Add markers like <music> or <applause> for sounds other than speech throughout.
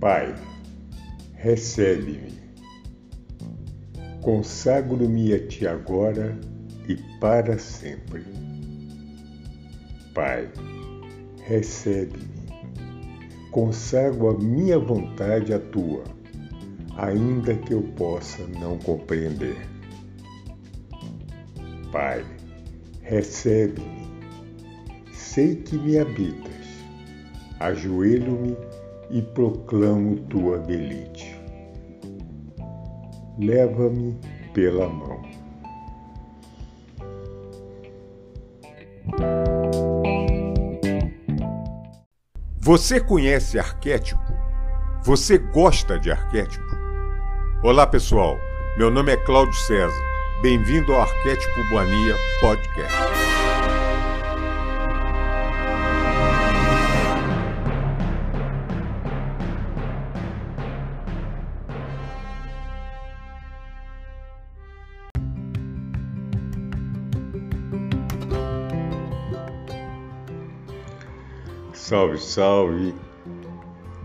Pai, recebe-me. Consagro-me a Ti agora e para sempre. Pai, recebe-me. Consagro a minha vontade à Tua, ainda que eu possa não compreender. Pai, recebe-me. Sei que me habitas. Ajoelho-me e proclamo tua belite. Leva-me pela mão. Você conhece arquétipo? Você gosta de arquétipo? Olá, pessoal. Meu nome é Cláudio César. Bem-vindo ao Arquétipo Boania Podcast. Salve, salve,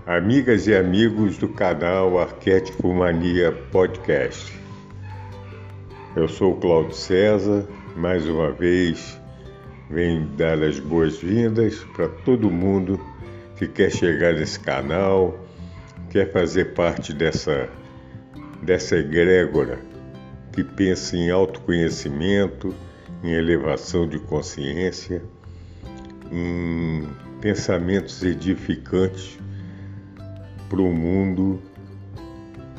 amigas e amigos do canal Arquétipo Mania Podcast. Eu sou o Cláudio César, mais uma vez venho dar as boas-vindas para todo mundo que quer chegar nesse canal, quer fazer parte dessa, dessa egrégora que pensa em autoconhecimento, em elevação de consciência, em pensamentos edificantes para o mundo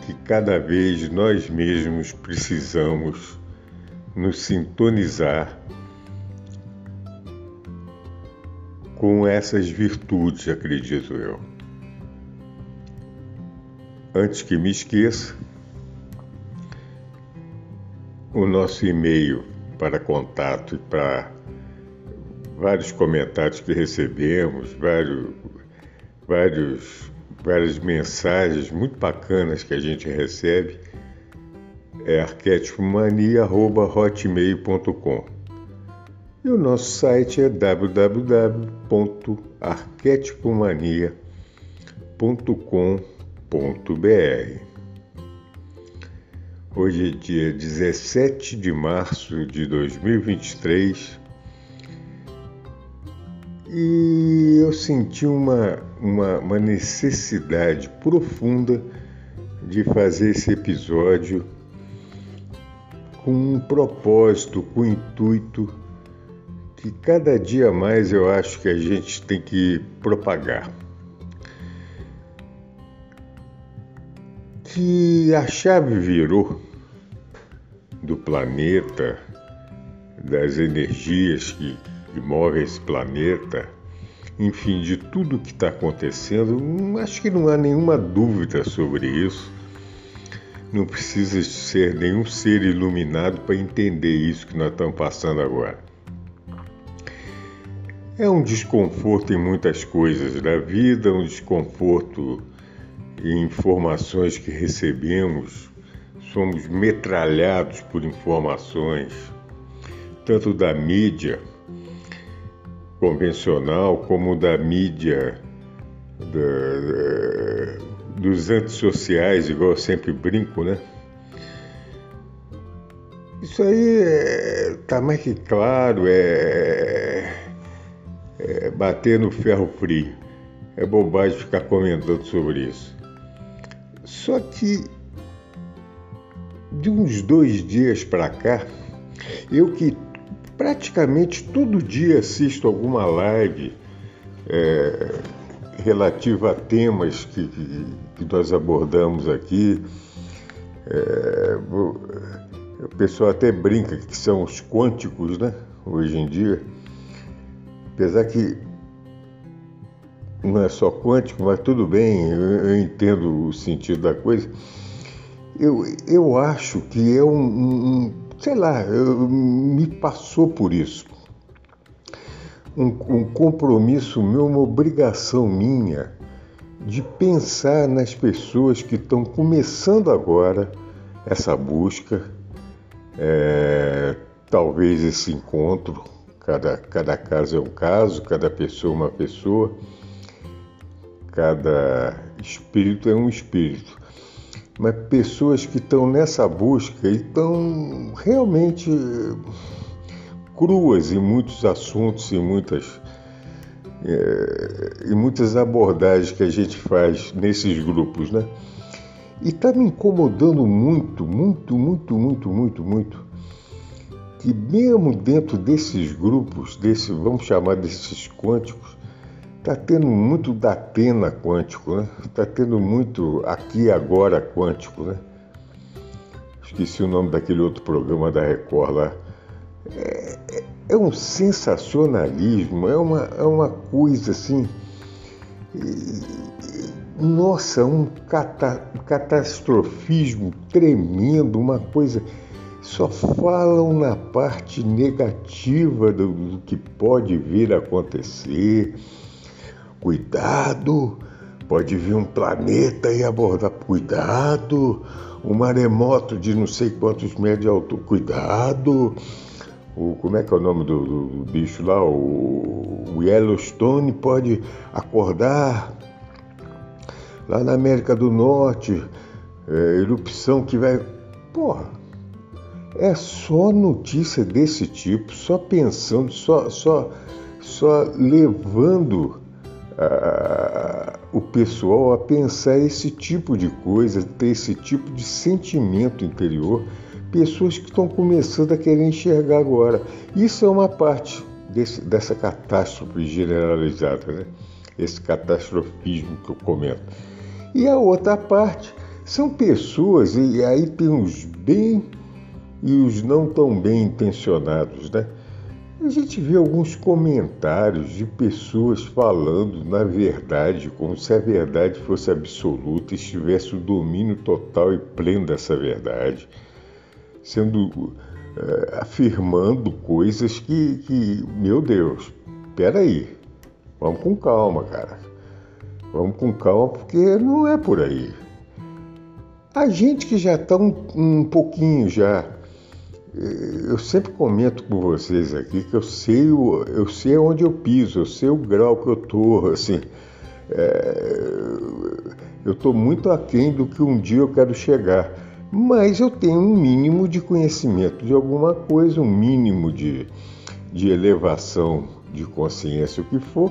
que cada vez nós mesmos precisamos nos sintonizar com essas virtudes, acredito eu. Antes que me esqueça, o nosso e-mail para contato e para vários comentários que recebemos, vários, vários, várias mensagens muito bacanas que a gente recebe, é arquétipomania.hotmail.com. E o nosso site é www.arquetipomania.com.br. Hoje é dia 17 de março de 2023 e eu senti uma, uma, uma necessidade profunda de fazer esse episódio com um propósito, com um intuito que cada dia mais eu acho que a gente tem que propagar. Que a chave virou do planeta, das energias que que move esse planeta, enfim, de tudo que está acontecendo, hum, acho que não há nenhuma dúvida sobre isso. Não precisa ser nenhum ser iluminado para entender isso que nós estamos passando agora. É um desconforto em muitas coisas da vida, um desconforto em informações que recebemos, somos metralhados por informações, tanto da mídia convencional como da mídia da, dos antissociais, igual eu sempre brinco, né? Isso aí está é, mais que claro, é, é bater no ferro frio. É bobagem ficar comentando sobre isso. Só que de uns dois dias para cá, eu que praticamente todo dia assisto alguma live é, relativa a temas que, que, que nós abordamos aqui. É, o pessoal até brinca que são os quânticos, né? Hoje em dia. Apesar que não é só quântico, mas tudo bem, eu, entendo o sentido da coisa. Eu, eu acho que é um, um sei lá, me passou por isso. Um, um compromisso meu, uma obrigação minha de pensar nas pessoas que estão começando agora essa busca, é, talvez esse encontro, cada, cada caso é um caso, cada pessoa é uma pessoa, cada espírito é um espírito. Mas pessoas que estão nessa busca e estão realmente cruas em muitos assuntos e muitas, é, e muitas abordagens que a gente faz nesses grupos, né? E está me incomodando muito, muito, muito, muito, muito, muito, que mesmo dentro desses grupos, desse, vamos chamar desses quânticos, está tendo muito da pena quântico, né? Está tendo muito aqui agora quântico, né? Esqueci o nome daquele outro programa da Record lá. É, é, é um sensacionalismo, é uma, é uma coisa assim nossa, um cata catastrofismo tremendo, uma coisa. Só falam na parte negativa do, do que pode vir a acontecer. Cuidado, pode vir um planeta e abordar. Cuidado, um maremoto de não sei quantos metros de altura. Cuidado. O, como é que é o nome do, do, do bicho lá? O, o Yellowstone pode acordar lá na América do Norte, é, erupção que vai. Porra, é só notícia desse tipo, só pensando, só, só, só levando ah, o pessoal a pensar esse tipo de coisa, ter esse tipo de sentimento interior. Pessoas que estão começando a querer enxergar agora. Isso é uma parte desse, dessa catástrofe generalizada, né? esse catastrofismo que eu comento. E a outra parte são pessoas, e aí tem os bem e os não tão bem intencionados, né? A gente vê alguns comentários de pessoas falando na verdade, como se a verdade fosse absoluta, estivesse o domínio total e pleno dessa verdade, sendo é, afirmando coisas que, que, meu Deus, peraí, vamos com calma, cara. Vamos com calma, porque não é por aí. A gente que já está um, um pouquinho já. Eu sempre comento com vocês aqui que eu sei, o, eu sei onde eu piso, eu sei o grau que eu estou, <laughs> assim. É, eu estou muito aquém do que um dia eu quero chegar. Mas eu tenho um mínimo de conhecimento de alguma coisa, um mínimo de, de elevação de consciência, o que for,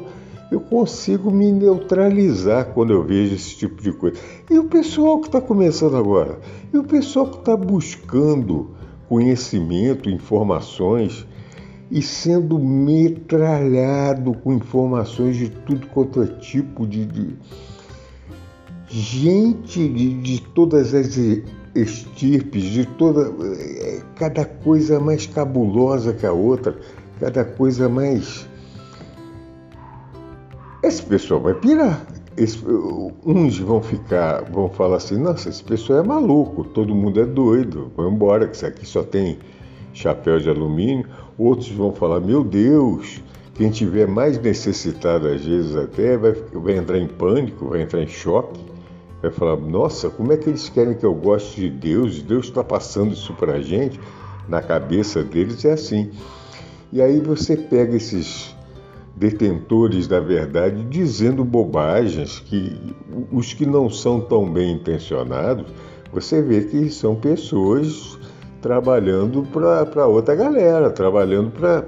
eu consigo me neutralizar quando eu vejo esse tipo de coisa. E o pessoal que está começando agora, e o pessoal que está buscando conhecimento, informações e sendo metralhado com informações de tudo quanto é tipo de, de gente de, de todas as estirpes, de toda é, cada coisa mais cabulosa que a outra, cada coisa mais esse pessoal vai pirar. Uns vão ficar, vão falar assim, nossa, esse pessoal é maluco, todo mundo é doido, vai embora, que isso aqui só tem chapéu de alumínio. Outros vão falar, meu Deus, quem tiver mais necessitado às vezes até vai, vai entrar em pânico, vai entrar em choque, vai falar, nossa, como é que eles querem que eu goste de Deus? Deus está passando isso para a gente, na cabeça deles é assim. E aí você pega esses detentores da verdade dizendo bobagens que os que não são tão bem intencionados, você vê que são pessoas trabalhando para outra galera, trabalhando para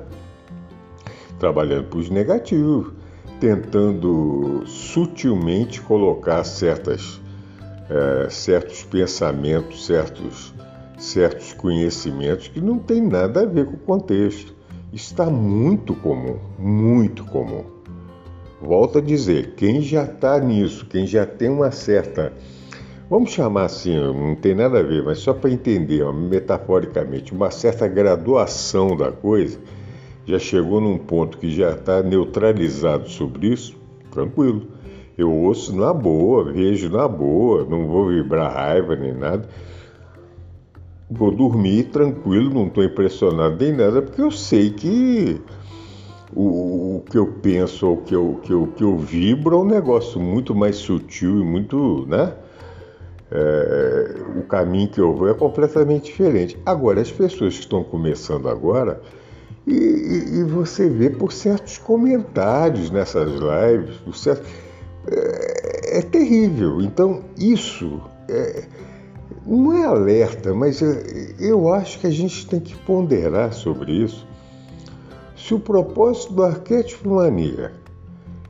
trabalhando para os negativos, tentando sutilmente colocar certas, é, certos pensamentos, certos, certos conhecimentos que não tem nada a ver com o contexto está muito comum, muito comum. Volto a dizer, quem já está nisso, quem já tem uma certa, vamos chamar assim, não tem nada a ver, mas só para entender, ó, metaforicamente, uma certa graduação da coisa, já chegou num ponto que já está neutralizado sobre isso, tranquilo. Eu ouço na boa, vejo na boa, não vou vibrar raiva nem nada vou dormir tranquilo, não estou impressionado nem nada, porque eu sei que o, o que eu penso, o que eu, que, eu, que eu vibro é um negócio muito mais sutil e muito, né? É, o caminho que eu vou é completamente diferente. Agora, as pessoas que estão começando agora, e, e, e você vê por certos comentários nessas lives, por certos, é, é, é terrível. Então, isso é, não é alerta, mas eu acho que a gente tem que ponderar sobre isso. Se o propósito do arquétipo mania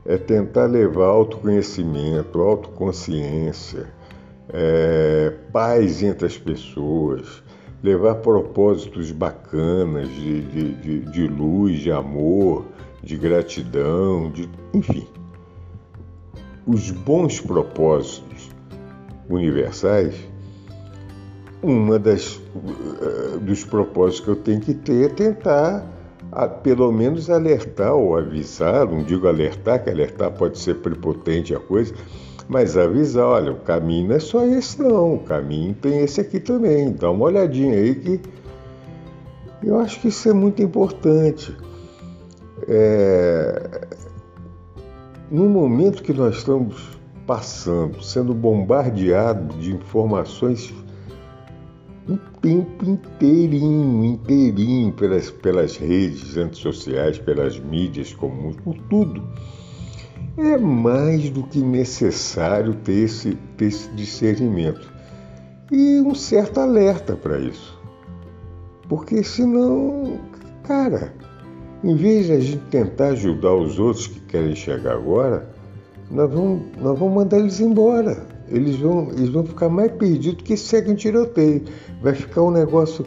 é tentar levar autoconhecimento, autoconsciência, é, paz entre as pessoas, levar propósitos bacanas de, de, de, de luz, de amor, de gratidão, de, enfim. Os bons propósitos universais, uma das eh, dos propósitos que eu tenho que ter é tentar a, pelo menos alertar ou avisar, não digo alertar, que alertar pode ser prepotente a coisa, mas avisar, olha, o caminho não é só esse não, o caminho tem esse aqui também, dá uma olhadinha aí que eu acho que isso é muito importante. É... No momento que nós estamos passando, sendo bombardeados de informações o tempo inteirinho, inteirinho, pelas, pelas redes antissociais, pelas mídias comuns, por tudo. É mais do que necessário ter esse, ter esse discernimento e um certo alerta para isso. Porque senão, cara, em vez de a gente tentar ajudar os outros que querem chegar agora, nós vamos, nós vamos mandar eles embora. Eles vão, eles vão ficar mais perdidos que seguem tiroteio. Vai ficar um negócio.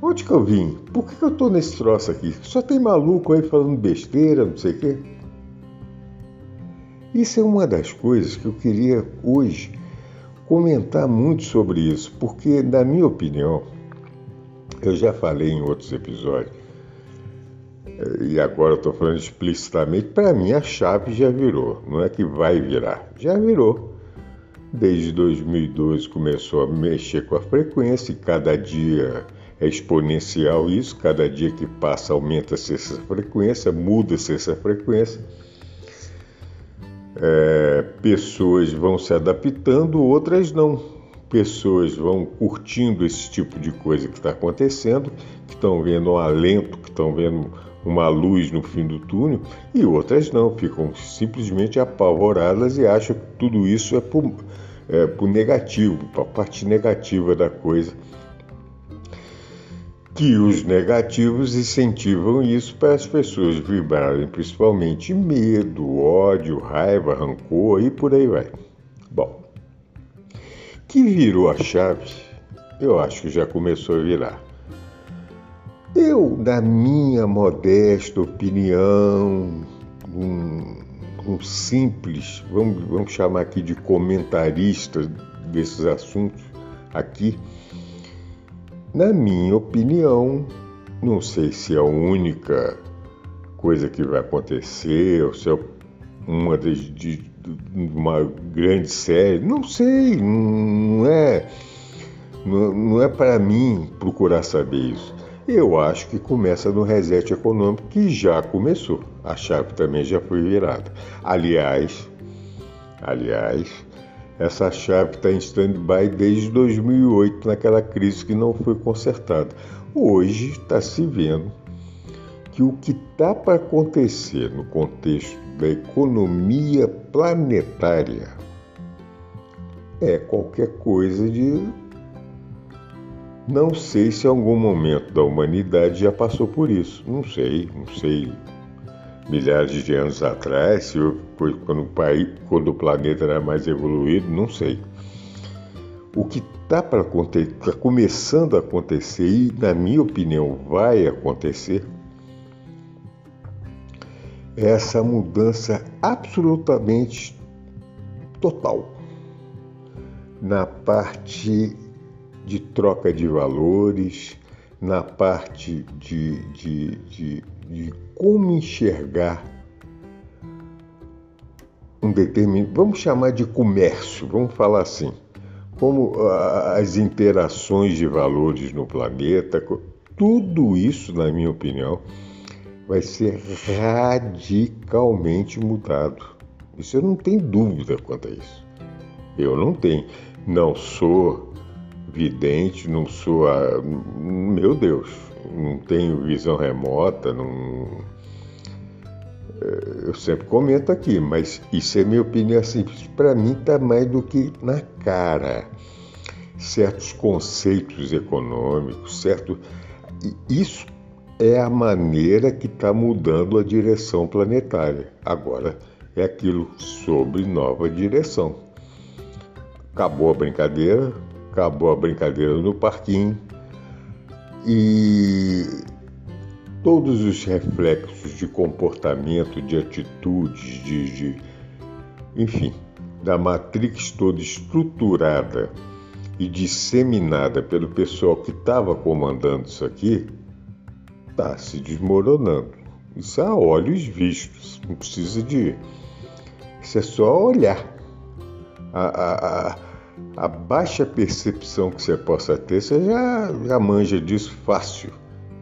Onde que eu vim? Por que, que eu tô nesse troço aqui? Só tem maluco aí falando besteira, não sei o quê. Isso é uma das coisas que eu queria hoje comentar muito sobre isso, porque, na minha opinião, eu já falei em outros episódios, e agora estou falando explicitamente, para mim a chave já virou, não é que vai virar, já virou. Desde 2012 começou a mexer com a frequência e cada dia é exponencial isso, cada dia que passa aumenta-se essa frequência, muda-se essa frequência. É, pessoas vão se adaptando, outras não. Pessoas vão curtindo esse tipo de coisa que está acontecendo, que estão vendo um alento, que estão vendo uma luz no fim do túnel, e outras não, ficam simplesmente apavoradas e acham que tudo isso é é, por negativo, para a parte negativa da coisa. Que os negativos incentivam isso para as pessoas vibrarem principalmente medo, ódio, raiva, rancor e por aí vai. Bom, que virou a chave, eu acho que já começou a virar. Eu, na minha modesta opinião, um, um simples, vamos, vamos chamar aqui de comentarista desses assuntos aqui, na minha opinião, não sei se é a única coisa que vai acontecer, ou se é uma de, de, uma grande série, não sei, não é, não, não é para mim procurar saber isso. Eu acho que começa no reset econômico, que já começou. A chave também já foi virada. Aliás, aliás, essa chave está em stand-by desde 2008, naquela crise que não foi consertada. Hoje está se vendo que o que está para acontecer no contexto da economia planetária é qualquer coisa de não sei se algum momento da humanidade já passou por isso. Não sei, não sei. Milhares de anos atrás, quando, o país, quando o planeta era mais evoluído, não sei. O que está para está começando a acontecer e, na minha opinião, vai acontecer, é essa mudança absolutamente total na parte de troca de valores, na parte de, de, de, de como enxergar um determinado, vamos chamar de comércio, vamos falar assim, como as interações de valores no planeta, tudo isso, na minha opinião, vai ser radicalmente mudado. Isso eu não tenho dúvida quanto a isso. Eu não tenho. Não sou vidente, não sou a... meu Deus, não tenho visão remota, não É, eu sempre comento aqui, mas isso é minha opinião assim, para mim está mais do que na cara. Certos conceitos econômicos, certo? Isso é a maneira que está mudando a direção planetária. Agora é aquilo sobre nova direção. Acabou a brincadeira, acabou a brincadeira no parquinho e todos os reflexos de comportamento, de atitudes, de, de enfim, da matrix toda estruturada e disseminada pelo pessoal que estava comandando isso aqui, está se desmoronando. Isso a olhos vistos, não precisa de. Isso é só olhar. A, a, a, a baixa percepção que você possa ter, você já, já manja disso fácil,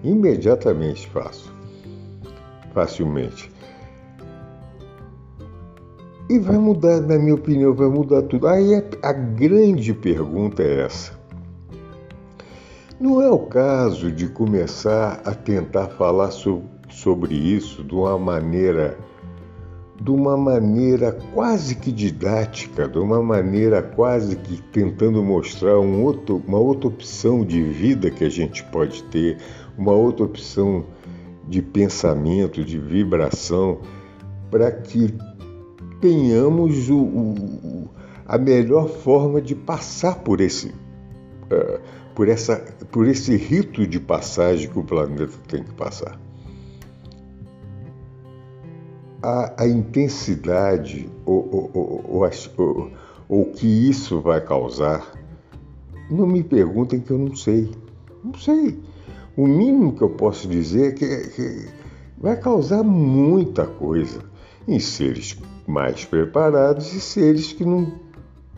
imediatamente fácil, facilmente. E vai mudar, na minha opinião, vai mudar tudo. Aí a grande pergunta é essa. Não é o caso de começar a tentar falar so, sobre isso de uma maneira de uma maneira quase que didática, de uma maneira quase que tentando mostrar um outro, uma outra opção de vida que a gente pode ter, uma outra opção de pensamento, de vibração, para que tenhamos o, o, a melhor forma de passar por esse, uh, por, essa, por esse rito de passagem que o planeta tem que passar a, a intensidade ou, ou, que isso vai causar, não me perguntem que eu não sei. Não sei. O mínimo que eu posso dizer é que, que vai causar muita coisa em seres mais preparados e seres que não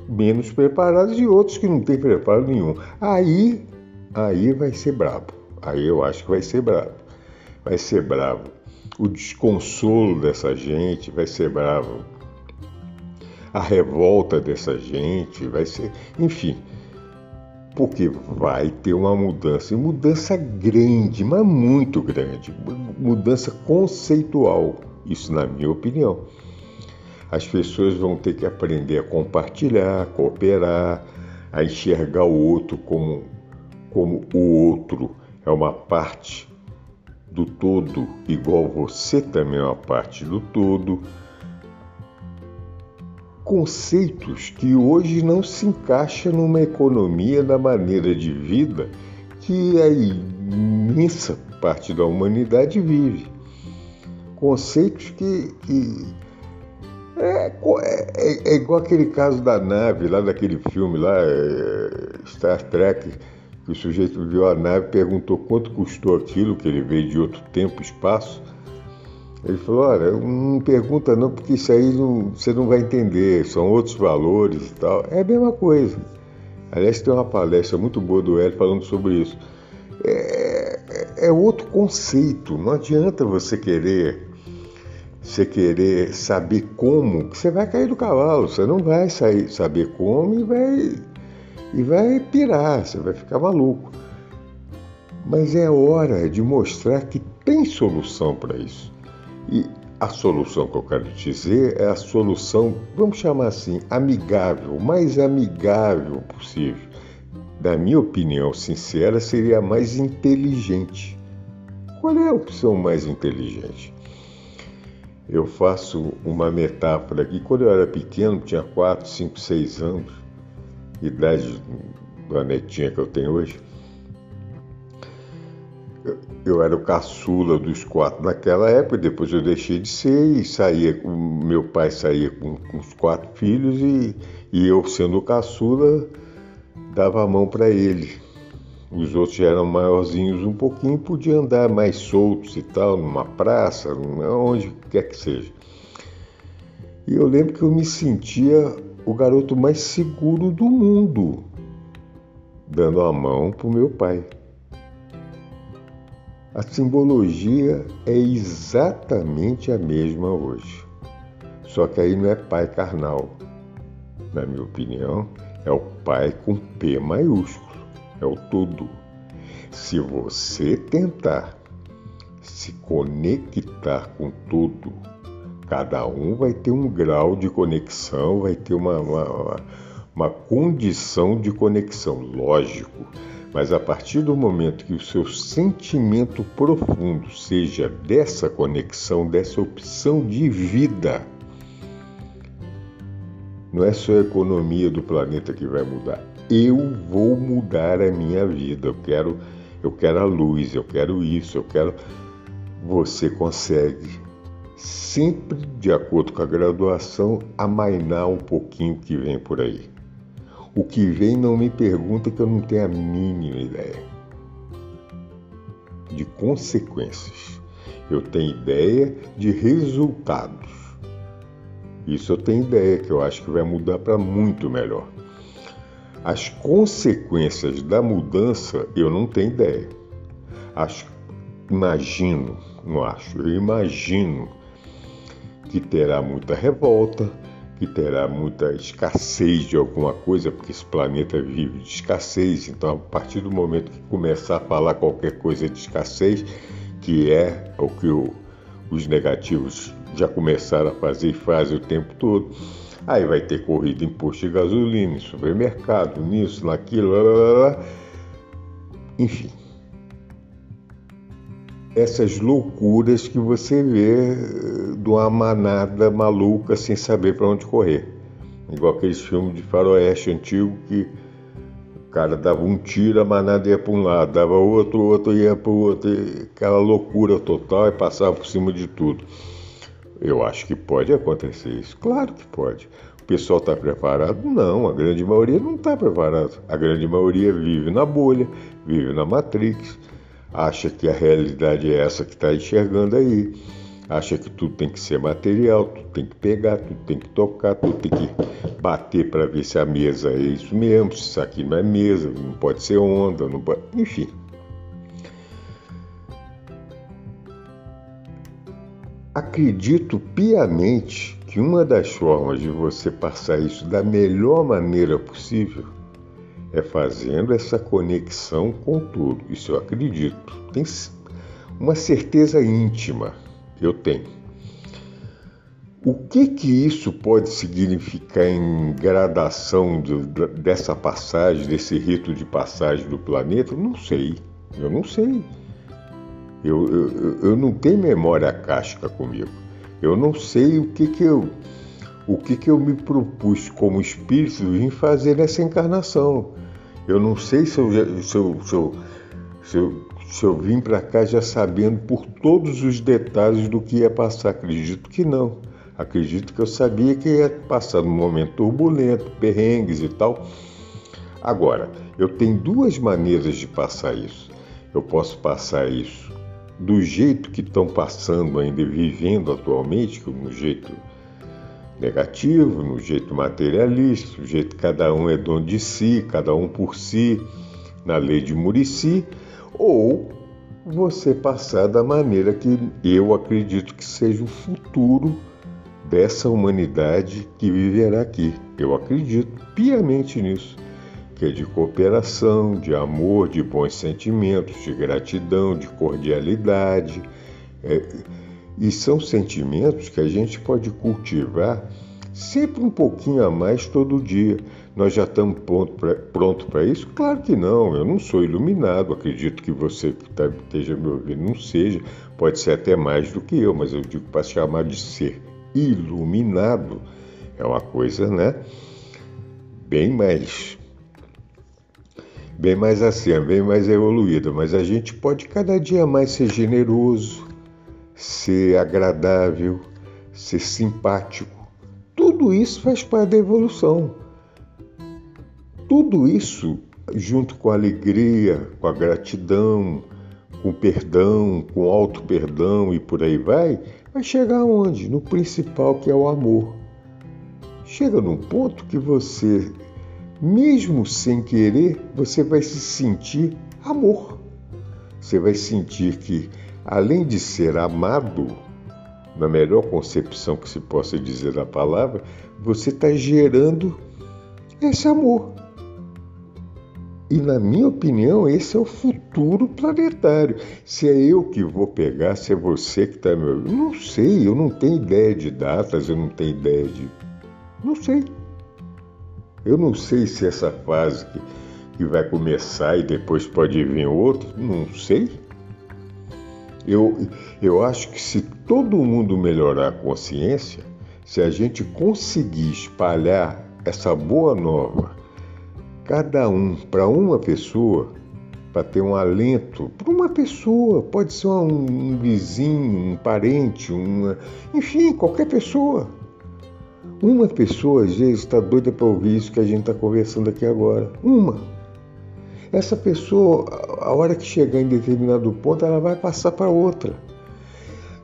menos preparados e outros que não têm preparo nenhum. Aí, aí vai ser brabo. Aí eu acho que vai ser brabo. Vai ser brabo o desconsolo dessa gente vai ser bravo. A revolta dessa gente vai ser. Enfim, porque vai ter uma mudança, e mudança grande, mas muito grande, mudança conceitual, isso na minha opinião. As pessoas vão ter que aprender a compartilhar, a cooperar, a enxergar o outro como, como o outro é uma parte do todo, igual você também é uma parte do todo. Conceitos que hoje não se encaixam numa economia da maneira de vida que a imensa parte da humanidade vive. Conceitos que, que é, é, é, igual aquele caso da nave, lá daquele filme lá, é, Star Trek, que o sujeito viu a nave, perguntou quanto custou aquilo, que ele veio de outro tempo, espaço. Ele falou, olha, não pergunta não, porque isso aí não, você não vai entender, são outros valores e tal. É a mesma coisa. Aliás, tem uma palestra muito boa do Hélio falando sobre isso. É, é, é outro conceito, não adianta você querer você querer saber como, você vai cair do cavalo, você não vai sair, saber como e vai e vai pirar, você vai ficar maluco. Mas é hora de mostrar que tem solução para isso. E a solução que eu quero dizer é a solução, vamos chamar assim, amigável, mais amigável possível. Da minha opinião sincera, seria a mais inteligente. Qual é a opção mais inteligente? Eu faço uma metáfora aqui. Quando eu era pequeno, tinha 4, 5, 6 anos, idade da netinha que eu tenho hoje, eu, era o caçula dos quatro naquela época, depois eu deixei de ser e saía, meu pai saía com, com os quatro filhos e, e eu, sendo o caçula, dava a mão para ele. Os outros já eram maiorzinhos um pouquinho, podiam andar mais soltos e tal, numa praça, onde quer que seja. E eu lembro que eu me sentia o garoto mais seguro do mundo, dando a mão para o meu pai. A simbologia é exatamente a mesma hoje. Só que aí não é pai carnal. Na minha opinião, é o pai com P maiúsculo. É o todo. Se você tentar se conectar com tudo. Cada um vai ter um grau de conexão, vai ter uma, uma, uma condição de conexão, lógico. Mas a partir do momento que o seu sentimento profundo seja dessa conexão, dessa opção de vida, não é só a economia do planeta que vai mudar. Eu vou mudar a minha vida. Eu quero, eu quero a luz, eu quero isso, eu quero. Você consegue, sempre de acordo com a graduação, amainar um pouquinho o que vem por aí. O que vem não me pergunta que eu não tenho a mínima ideia de consequências. Eu tenho ideia de resultados. Isso eu tenho ideia que eu acho que vai mudar para muito melhor. As consequências da mudança eu não tenho ideia. Acho, imagino, não acho, eu imagino que terá muita revolta, que terá muita escassez de alguma coisa, porque esse planeta vive de escassez. Então, a partir do momento que começar a falar qualquer coisa de escassez, que é o que o, os negativos já começaram a fazer e fazem o tempo todo. Aí vai ter corrida em posto de gasolina, em supermercado, nisso, naquilo, lá, lá, lá. enfim. Essas loucuras que você vê eh, de uma manada maluca sem saber para onde correr. Igual aqueles filmes de faroeste antigo que o cara dava um tiro, a manada ia para um lado, dava outro, outro ia para o outro, aquela loucura total e passava por cima de tudo. Eu acho que pode acontecer isso. Claro que pode. O pessoal está preparado? Não, a grande maioria não está preparado. A grande maioria vive na bolha, vive na Matrix, acha que a realidade é essa que está enxergando aí, acha que tudo tem que ser material, tudo tem que pegar, tudo tem que tocar, tudo tem que bater para ver se a mesa é isso mesmo, se isso aqui não é mesa, não pode ser onda, não pode... enfim. Acredito piamente que uma das formas de você passar isso da melhor maneira possível é fazendo essa conexão com tudo. Isso eu acredito. Tem uma certeza íntima, eu tenho. O que que isso pode significar em gradação de, dessa passagem, desse rito de passagem do planeta? Não sei. Eu não sei. Eu, eu, eu não tenho memória casca comigo. Eu não sei o que, que eu o que, que eu me propus como espírito em fazer nessa encarnação. Eu não sei se eu, se eu, se eu, se eu, se eu vim para cá já sabendo por todos os detalhes do que ia passar. Acredito que não. Acredito que eu sabia que ia passar num momento turbulento, perrengues e tal. Agora, eu tenho duas maneiras de passar isso. Eu posso passar isso do jeito que estão passando ainda, vivendo atualmente, no jeito negativo, no jeito materialista, no jeito que cada um é dono de si, cada um por si, na lei de Murici, ou você passar da maneira que eu acredito que seja o futuro dessa humanidade que viverá aqui. Eu acredito piamente nisso que é de cooperação, de amor, de bons sentimentos, de gratidão, de cordialidade. É, e são sentimentos que a gente pode cultivar sempre um pouquinho a mais todo dia. Nós já estamos prontos para isso? Claro que não, eu não sou iluminado, acredito que você que tá, esteja me ouvindo não seja, pode ser até mais do que eu, mas eu digo para chamar de ser iluminado é uma coisa, né? Bem mais bem mais assim, bem mais evoluída, mas a gente pode cada dia mais ser generoso, ser agradável, ser simpático. Tudo isso faz parte da evolução. Tudo isso, junto com a alegria, com a gratidão, com perdão, com o auto perdão e por aí vai, vai chegar onde? No principal que é o amor. Chega num ponto que você mesmo sem querer, você vai se sentir amor. Você vai sentir que, além de ser amado, na melhor concepção que se possa dizer da palavra, você está gerando esse amor. E na minha opinião, esse é o futuro planetário. Se é eu que vou pegar, se é você que está meu. Não sei, eu não tenho ideia de datas, eu não tenho ideia de. Não sei. Eu não sei se essa fase que, que vai começar e depois pode vir outro, não sei. Eu, eu acho que se todo mundo melhorar a consciência, se a gente conseguir espalhar essa boa nova cada um para uma pessoa, para ter um alento para uma pessoa, pode ser um, vizinho, um parente, uma, enfim, qualquer pessoa. Uma pessoa às vezes está doida para ouvir isso que a gente está conversando aqui agora. Uma. Essa pessoa, a hora que chegar em determinado ponto, ela vai passar para outra.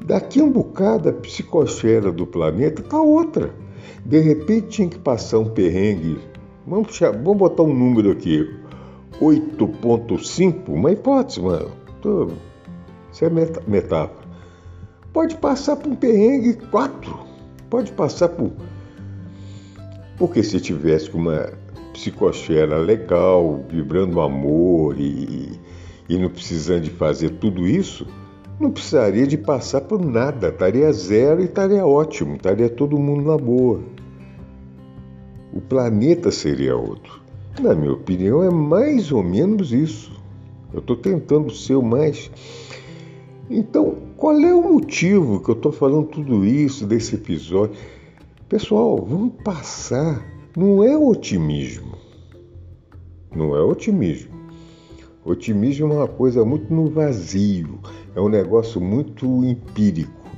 Daqui um bocado, a psicosfera do planeta está outra. De repente tinha que passar um perrengue Vamos, puxar, vamos botar um número aqui. 8.5, uma hipótese, mano. Tô, isso é metáfora. Pode passar por um perrengue 4. Pode passar por. Porque se tivesse uma psicosfera legal, vibrando amor e, e não precisando de fazer tudo isso, não precisaria de passar por nada. Estaria zero e estaria ótimo, estaria todo mundo na boa o planeta seria outro. Na minha opinião, é mais ou menos isso. Eu estou tentando ser o mais. Então, qual é o motivo que eu estou falando tudo isso desse episódio? Pessoal, vamos passar. Não é otimismo. Não é otimismo. Otimismo é uma coisa muito no vazio, é um negócio muito empírico.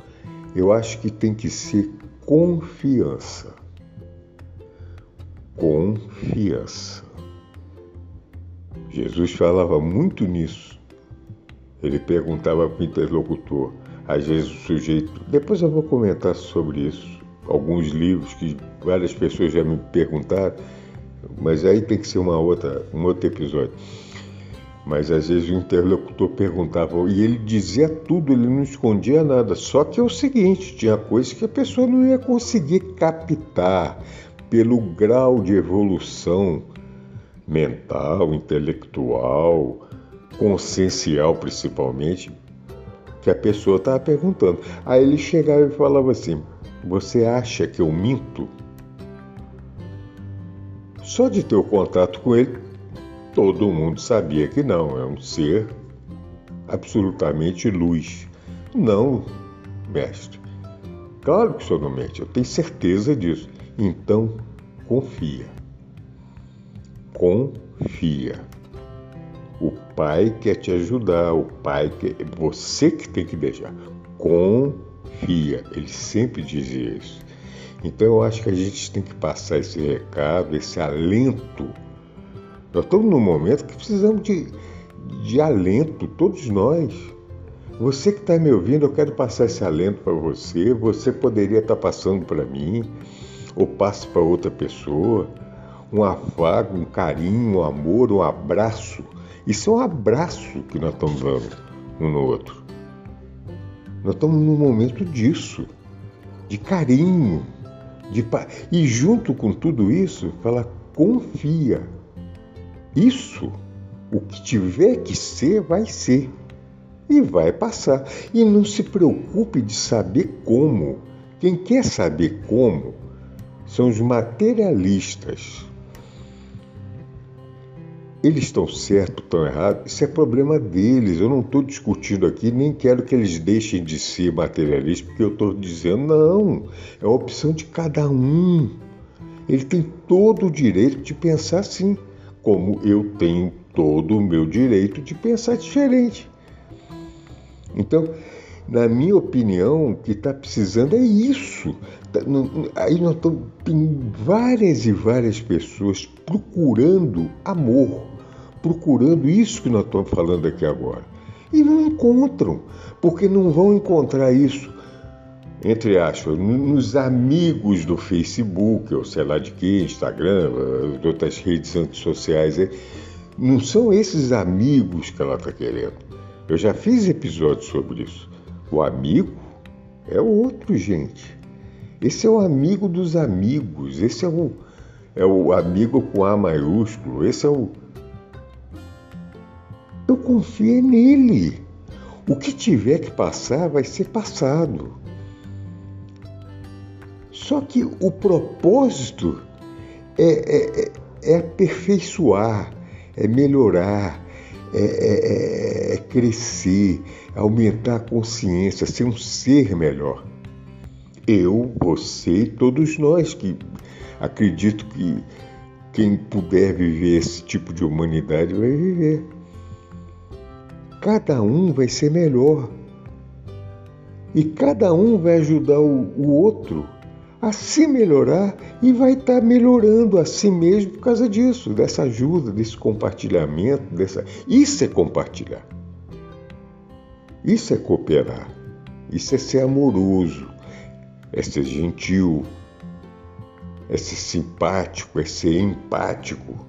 Eu acho que tem que ser confiança confiança. Jesus falava muito nisso. Ele perguntava para o interlocutor, às vezes o sujeito. Depois eu vou comentar sobre isso. Alguns livros que várias pessoas já me perguntaram, mas aí tem que ser uma outra, um outro episódio. Mas às vezes o interlocutor perguntava e ele dizia tudo, ele não escondia nada. Só que é o seguinte: tinha coisas que a pessoa não ia conseguir captar, pelo grau de evolução mental, intelectual, consciencial principalmente, que a pessoa estava perguntando. Aí ele chegava e falava assim: Você acha que eu minto? Só de ter o contato com ele, todo mundo sabia que não, é um ser absolutamente luz. Não, mestre. Claro que o senhor não mente, eu tenho certeza disso. Então, confia. Confia. O pai quer te ajudar, o pai quer. Você que tem que deixar. Confia. Ele sempre dizia isso. Então eu acho que a gente tem que passar esse recado, esse alento. Nós estamos num momento que precisamos de, de alento, todos nós. Você que está me ouvindo, eu quero passar esse alento para você. Você poderia estar tá passando para mim ou passe para outra pessoa, um afago, um carinho, um amor, um abraço. Isso é um abraço que nós estamos dando um no outro. Nós estamos num momento disso, de carinho, de pa... e junto com tudo isso, fala confia. Isso, o que tiver que ser, vai ser e vai passar. E não se preocupe de saber como. Quem quer saber como são os materialistas. Eles estão certos, estão errados, isso é problema deles. Eu não estou discutindo aqui, nem quero que eles deixem de ser materialistas, porque eu estou dizendo, não, é a opção de cada um. Ele tem todo o direito de pensar assim, como eu tenho todo o meu direito de pensar diferente. Então, na minha opinião, o que está precisando é isso. Tá, aí nós estamos, tem várias e várias pessoas procurando amor, procurando isso que nós estamos falando aqui agora. E não encontram, porque não vão encontrar isso, entre aspas, nos amigos do Facebook, ou sei lá de que, Instagram, outras redes sociais. Não são esses amigos que ela está querendo. Eu já fiz episódios sobre isso. O amigo é outro, gente. Esse é o amigo dos amigos. Esse é o, é o amigo com A maiúsculo. Esse é o. Então confie nele. O que tiver que passar vai ser passado. Só que o propósito é, é, é aperfeiçoar, é melhorar, é, é, é, crescer, aumentar a consciência, ser um ser melhor. Eu, você e todos nós que acredito que quem puder viver esse tipo de humanidade vai viver. Cada um vai ser melhor. E cada um vai ajudar o, o outro a se melhorar e vai estar melhorando a si mesmo por causa disso, dessa ajuda, desse compartilhamento, dessa. Isso é compartilhar. Isso é cooperar. Isso é ser amoroso, é ser gentil, é ser simpático, é ser empático.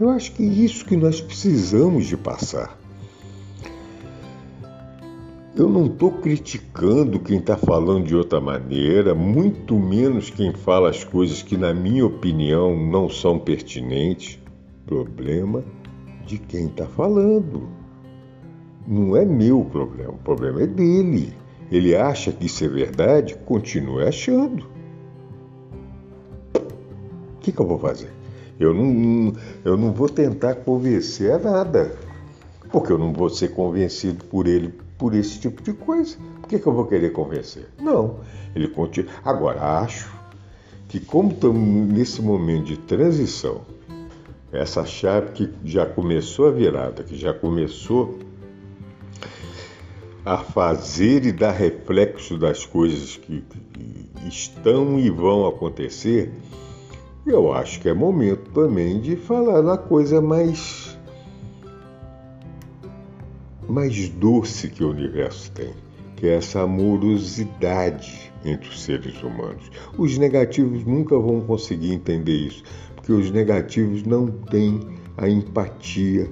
Eu acho que é isso que nós precisamos de passar. Eu não estou criticando quem está falando de outra maneira, muito menos quem fala as coisas que, na minha opinião, não são pertinentes. Problema de quem está falando. Não é meu problema, o problema é dele. Ele acha que isso é verdade, continue achando. O que, que eu vou fazer? Eu não, eu não vou tentar convencer a nada, porque eu não vou ser convencido por ele por esse tipo de coisa. Por que, que eu vou querer convencer? Não. Ele continua. Agora, acho que, como estamos nesse momento de transição, essa chave que já começou a virada, que já começou a fazer e dar reflexo das coisas que, que estão e vão acontecer, eu acho que é momento também de falar na coisa mais mais doce que o universo tem, que é essa amorosidade entre os seres humanos. Os negativos nunca vão conseguir entender isso, porque os negativos não têm a empatia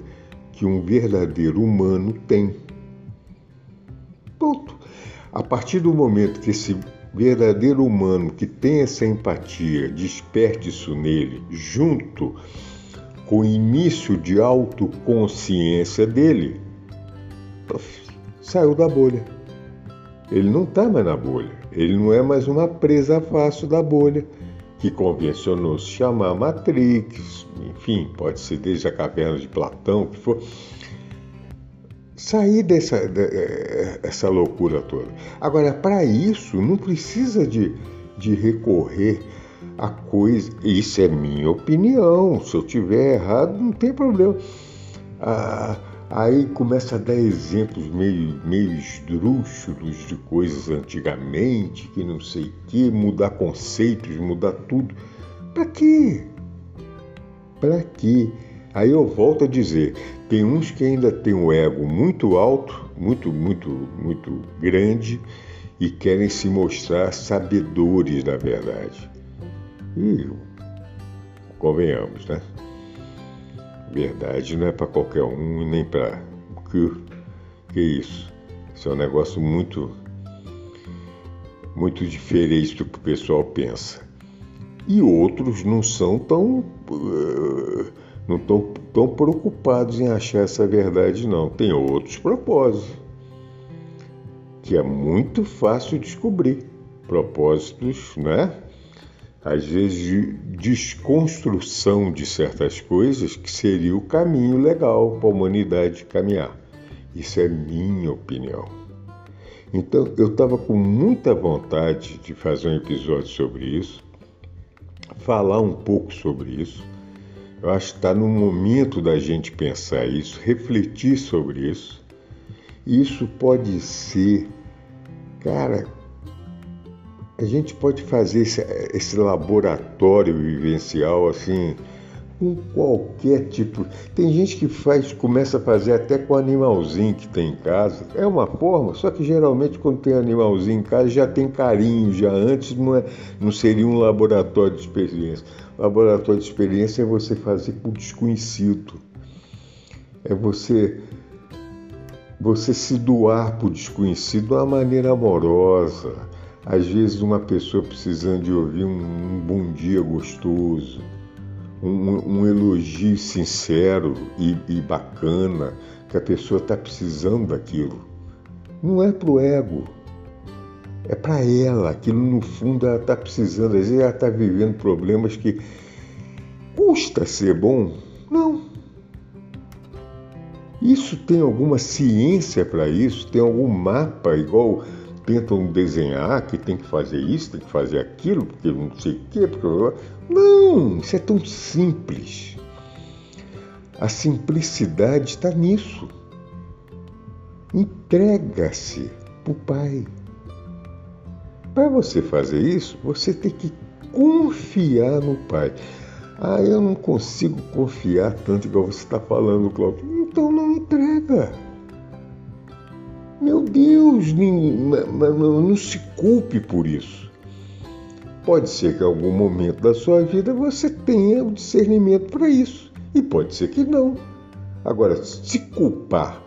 que um verdadeiro humano tem. Ponto. A partir do momento que esse verdadeiro humano que tem essa empatia desperte isso nele, junto com o início de autoconsciência dele, saiu da bolha. Ele não está mais na bolha. Ele não é mais uma presa fácil da bolha, que convencionou se chamar Matrix, enfim, pode ser desde a caverna de Platão, que for. Sair dessa essa loucura toda. Agora, para isso, não precisa de, de recorrer a coisa. Isso é minha opinião. Se eu tiver errado, não tem problema. Ah, Aí começa a dar exemplos meio, meio esdrúxulos de coisas antigamente, que não sei o que, mudar conceitos, mudar tudo. Para quê? Para quê? Aí eu volto a dizer, tem uns que ainda têm o ego muito alto, muito, muito, muito grande e querem se mostrar sabedores da verdade. E convenhamos, né? Verdade não é para qualquer um nem para. Que, que isso? Isso é um negócio muito. muito diferente do que o pessoal pensa. E outros não são tão. Uh, não estão tão preocupados em achar essa verdade, não. Tem outros propósitos. Que é muito fácil descobrir. Propósitos, né? às vezes de desconstrução de certas coisas que seria o caminho legal para a humanidade caminhar. Isso é minha opinião. Então eu estava com muita vontade de fazer um episódio sobre isso, falar um pouco sobre isso. Eu acho que está no momento da gente pensar isso, refletir sobre isso. Isso pode ser, cara, a gente pode fazer esse, esse laboratório vivencial assim com qualquer tipo. Tem gente que faz, começa a fazer até com animalzinho que tem em casa. É uma forma, só que geralmente quando tem animalzinho em casa já tem carinho, já antes não, é, não seria um laboratório de experiência. Laboratório de experiência é você fazer com o desconhecido. É você você se doar para o desconhecido de uma maneira amorosa às vezes, uma pessoa precisando de ouvir um, um bom dia gostoso, um, um elogio sincero e, e bacana, que a pessoa está precisando daquilo. Não é para o ego, é para ela. Aquilo no fundo ela está precisando. Às vezes ela está vivendo problemas que custa ser bom. Não. Isso tem alguma ciência para isso? Tem algum mapa igual tentam desenhar que tem que fazer isso, tem que fazer aquilo, porque não sei o quê, porque... Não, isso é tão simples. A simplicidade está nisso. Entrega-se para o Pai. Para você fazer isso, você tem que confiar no Pai. Ah, eu não consigo confiar tanto igual você está falando, Cláudio. Então não entrega. Meu Deus, não se culpe por isso. Pode ser que em algum momento da sua vida você tenha o discernimento para isso, e pode ser que não. Agora, se culpar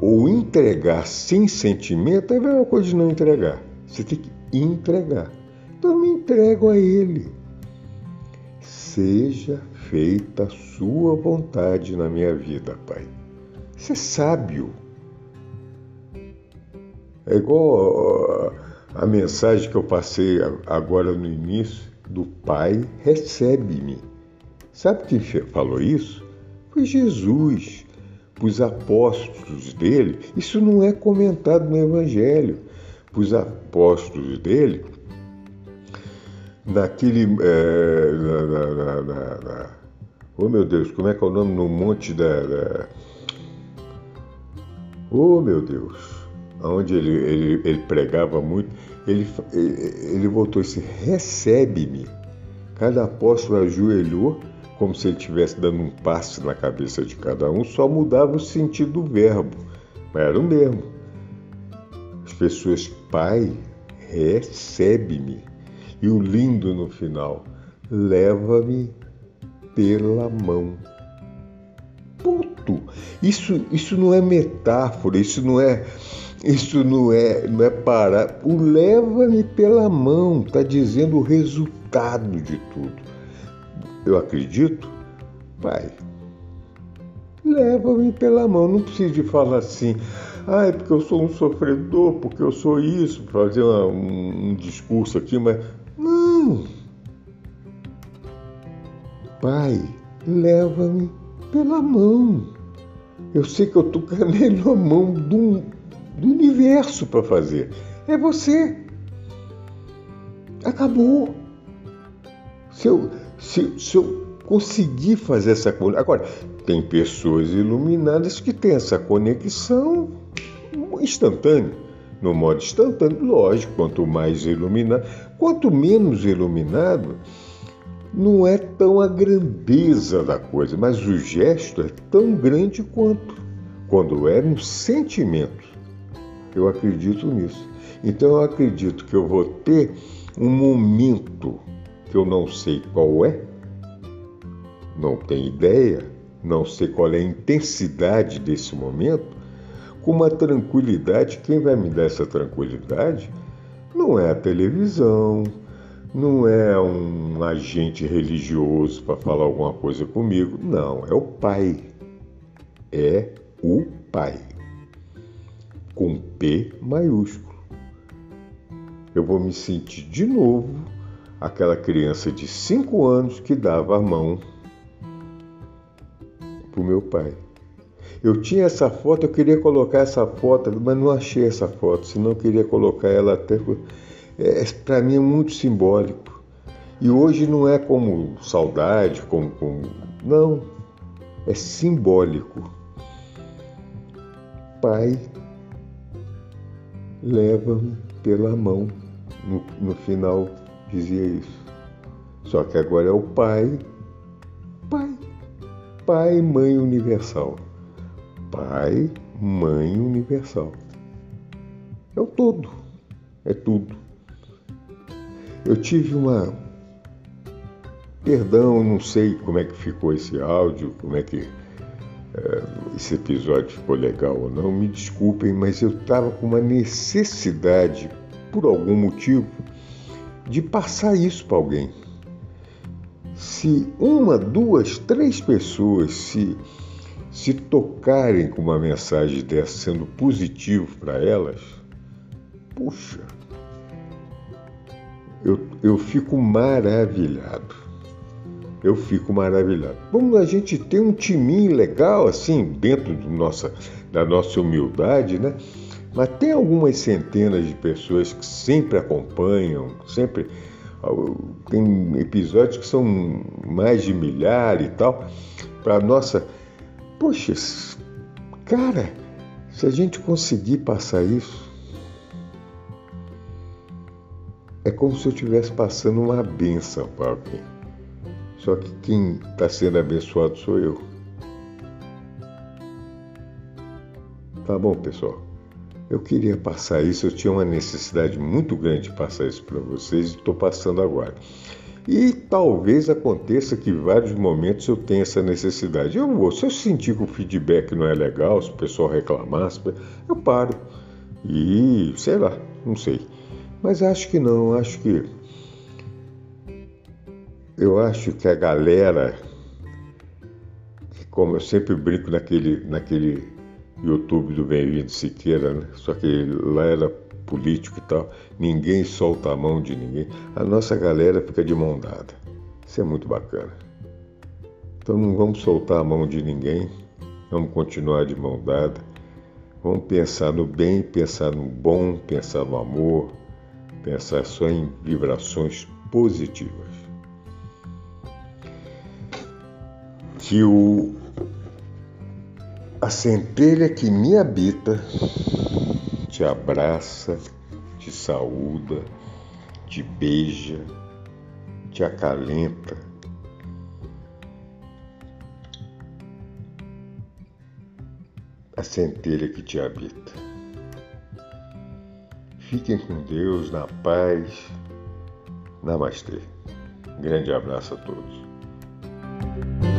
ou entregar sem sentimento é a mesma coisa de não entregar. Você tem que entregar. Então me entrego a Ele. Seja feita a sua vontade na minha vida, Pai. Você é sábio. É igual a mensagem que eu passei agora no início do Pai recebe-me. Sabe quem falou isso? Foi Jesus, os apóstolos dele. Isso não é comentado no Evangelho. Os apóstolos dele, naquele. É, na, na, na, na, oh meu Deus, como é que é o nome? No monte da. da oh meu Deus! onde ele, ele, ele pregava muito, ele, ele voltou e disse: Recebe-me. Cada apóstolo ajoelhou, como se ele estivesse dando um passe na cabeça de cada um, só mudava o sentido do verbo, mas era o mesmo. As pessoas, Pai, recebe-me. E o lindo no final, leva-me pela mão. Ponto. Isso, isso não é metáfora, isso não é isso não é, não é parar. O leva-me pela mão, está dizendo o resultado de tudo. Eu acredito, Pai, leva-me pela mão. Não precisa de falar assim, ah, é porque eu sou um sofredor, porque eu sou isso, fazer um, um discurso aqui, mas. Não! Pai, leva-me pela mão. Eu sei que eu estou com a <laughs> melhor mão do, do universo para fazer. É você. Acabou. Se eu, se, se eu conseguir fazer essa conexão. Agora, tem pessoas iluminadas que têm essa conexão instantânea. No modo instantâneo, lógico, quanto mais iluminado, quanto menos iluminado, não é tão a grandeza da coisa, mas o gesto é tão grande quanto quando é no sentimento. Eu acredito nisso. Então eu acredito que eu vou ter um momento que eu não sei qual é, não tenho ideia, não sei qual é a intensidade desse momento, com uma tranquilidade. Quem vai me dar essa tranquilidade não é a televisão, não é um agente religioso para falar alguma coisa comigo. Não, é o Pai. É o Pai com P maiúsculo. Eu vou me sentir de novo aquela criança de 5 anos que dava a mão para o meu pai. Eu tinha essa foto, eu queria colocar essa foto, mas não achei essa foto, senão eu queria colocar ela até. É, para mim é muito simbólico. E hoje não é como saudade, como, como. Não, é simbólico. Pai leva-me pela mão. No, no final dizia isso. Só que agora é o Pai, Pai, Pai, Mãe Universal. Pai, Mãe Universal. É o todo, é tudo. Eu tive uma. Perdão, não sei como é que ficou esse áudio, como é que é, esse episódio ficou legal ou não, me desculpem, mas eu estava com uma necessidade, por algum motivo, de passar isso para alguém. Se uma, duas, três pessoas se, se tocarem com uma mensagem dessa sendo positivo para elas, puxa, eu, eu fico maravilhado. Eu fico maravilhado. Vamos a gente ter um timinho legal assim, dentro do nossa, da nossa humildade, né? Mas tem algumas centenas de pessoas que sempre acompanham, sempre. Tem episódios que são mais de milhar e tal. Para nossa. Poxa, cara, se a gente conseguir passar isso, é como se eu estivesse passando uma benção para alguém. Só que quem está sendo abençoado sou eu. Tá bom, pessoal? Eu queria passar isso, eu tinha uma necessidade muito grande de passar isso para vocês e estou passando agora. E talvez aconteça que em vários momentos eu tenha essa necessidade. Eu vou, se eu sentir que o feedback não é legal, se o pessoal reclamar, eu paro. E sei lá, não sei. Mas acho que não, acho que. Eu acho que a galera, como eu sempre brinco naquele, naquele YouTube do Bem-vindo Siqueira, né? só que lá era político e tal, ninguém solta a mão de ninguém. A nossa galera fica de mão dada. Isso é muito bacana. Então não vamos soltar a mão de ninguém, vamos continuar de mão dada. Vamos pensar no bem, pensar no bom, pensar no amor, pensar só em vibrações positivas. Que o, a centelha que me habita te abraça, te saúda, te beija, te acalenta. A centelha que te habita. Fiquem com Deus, na paz. Namastê. Grande abraço a todos.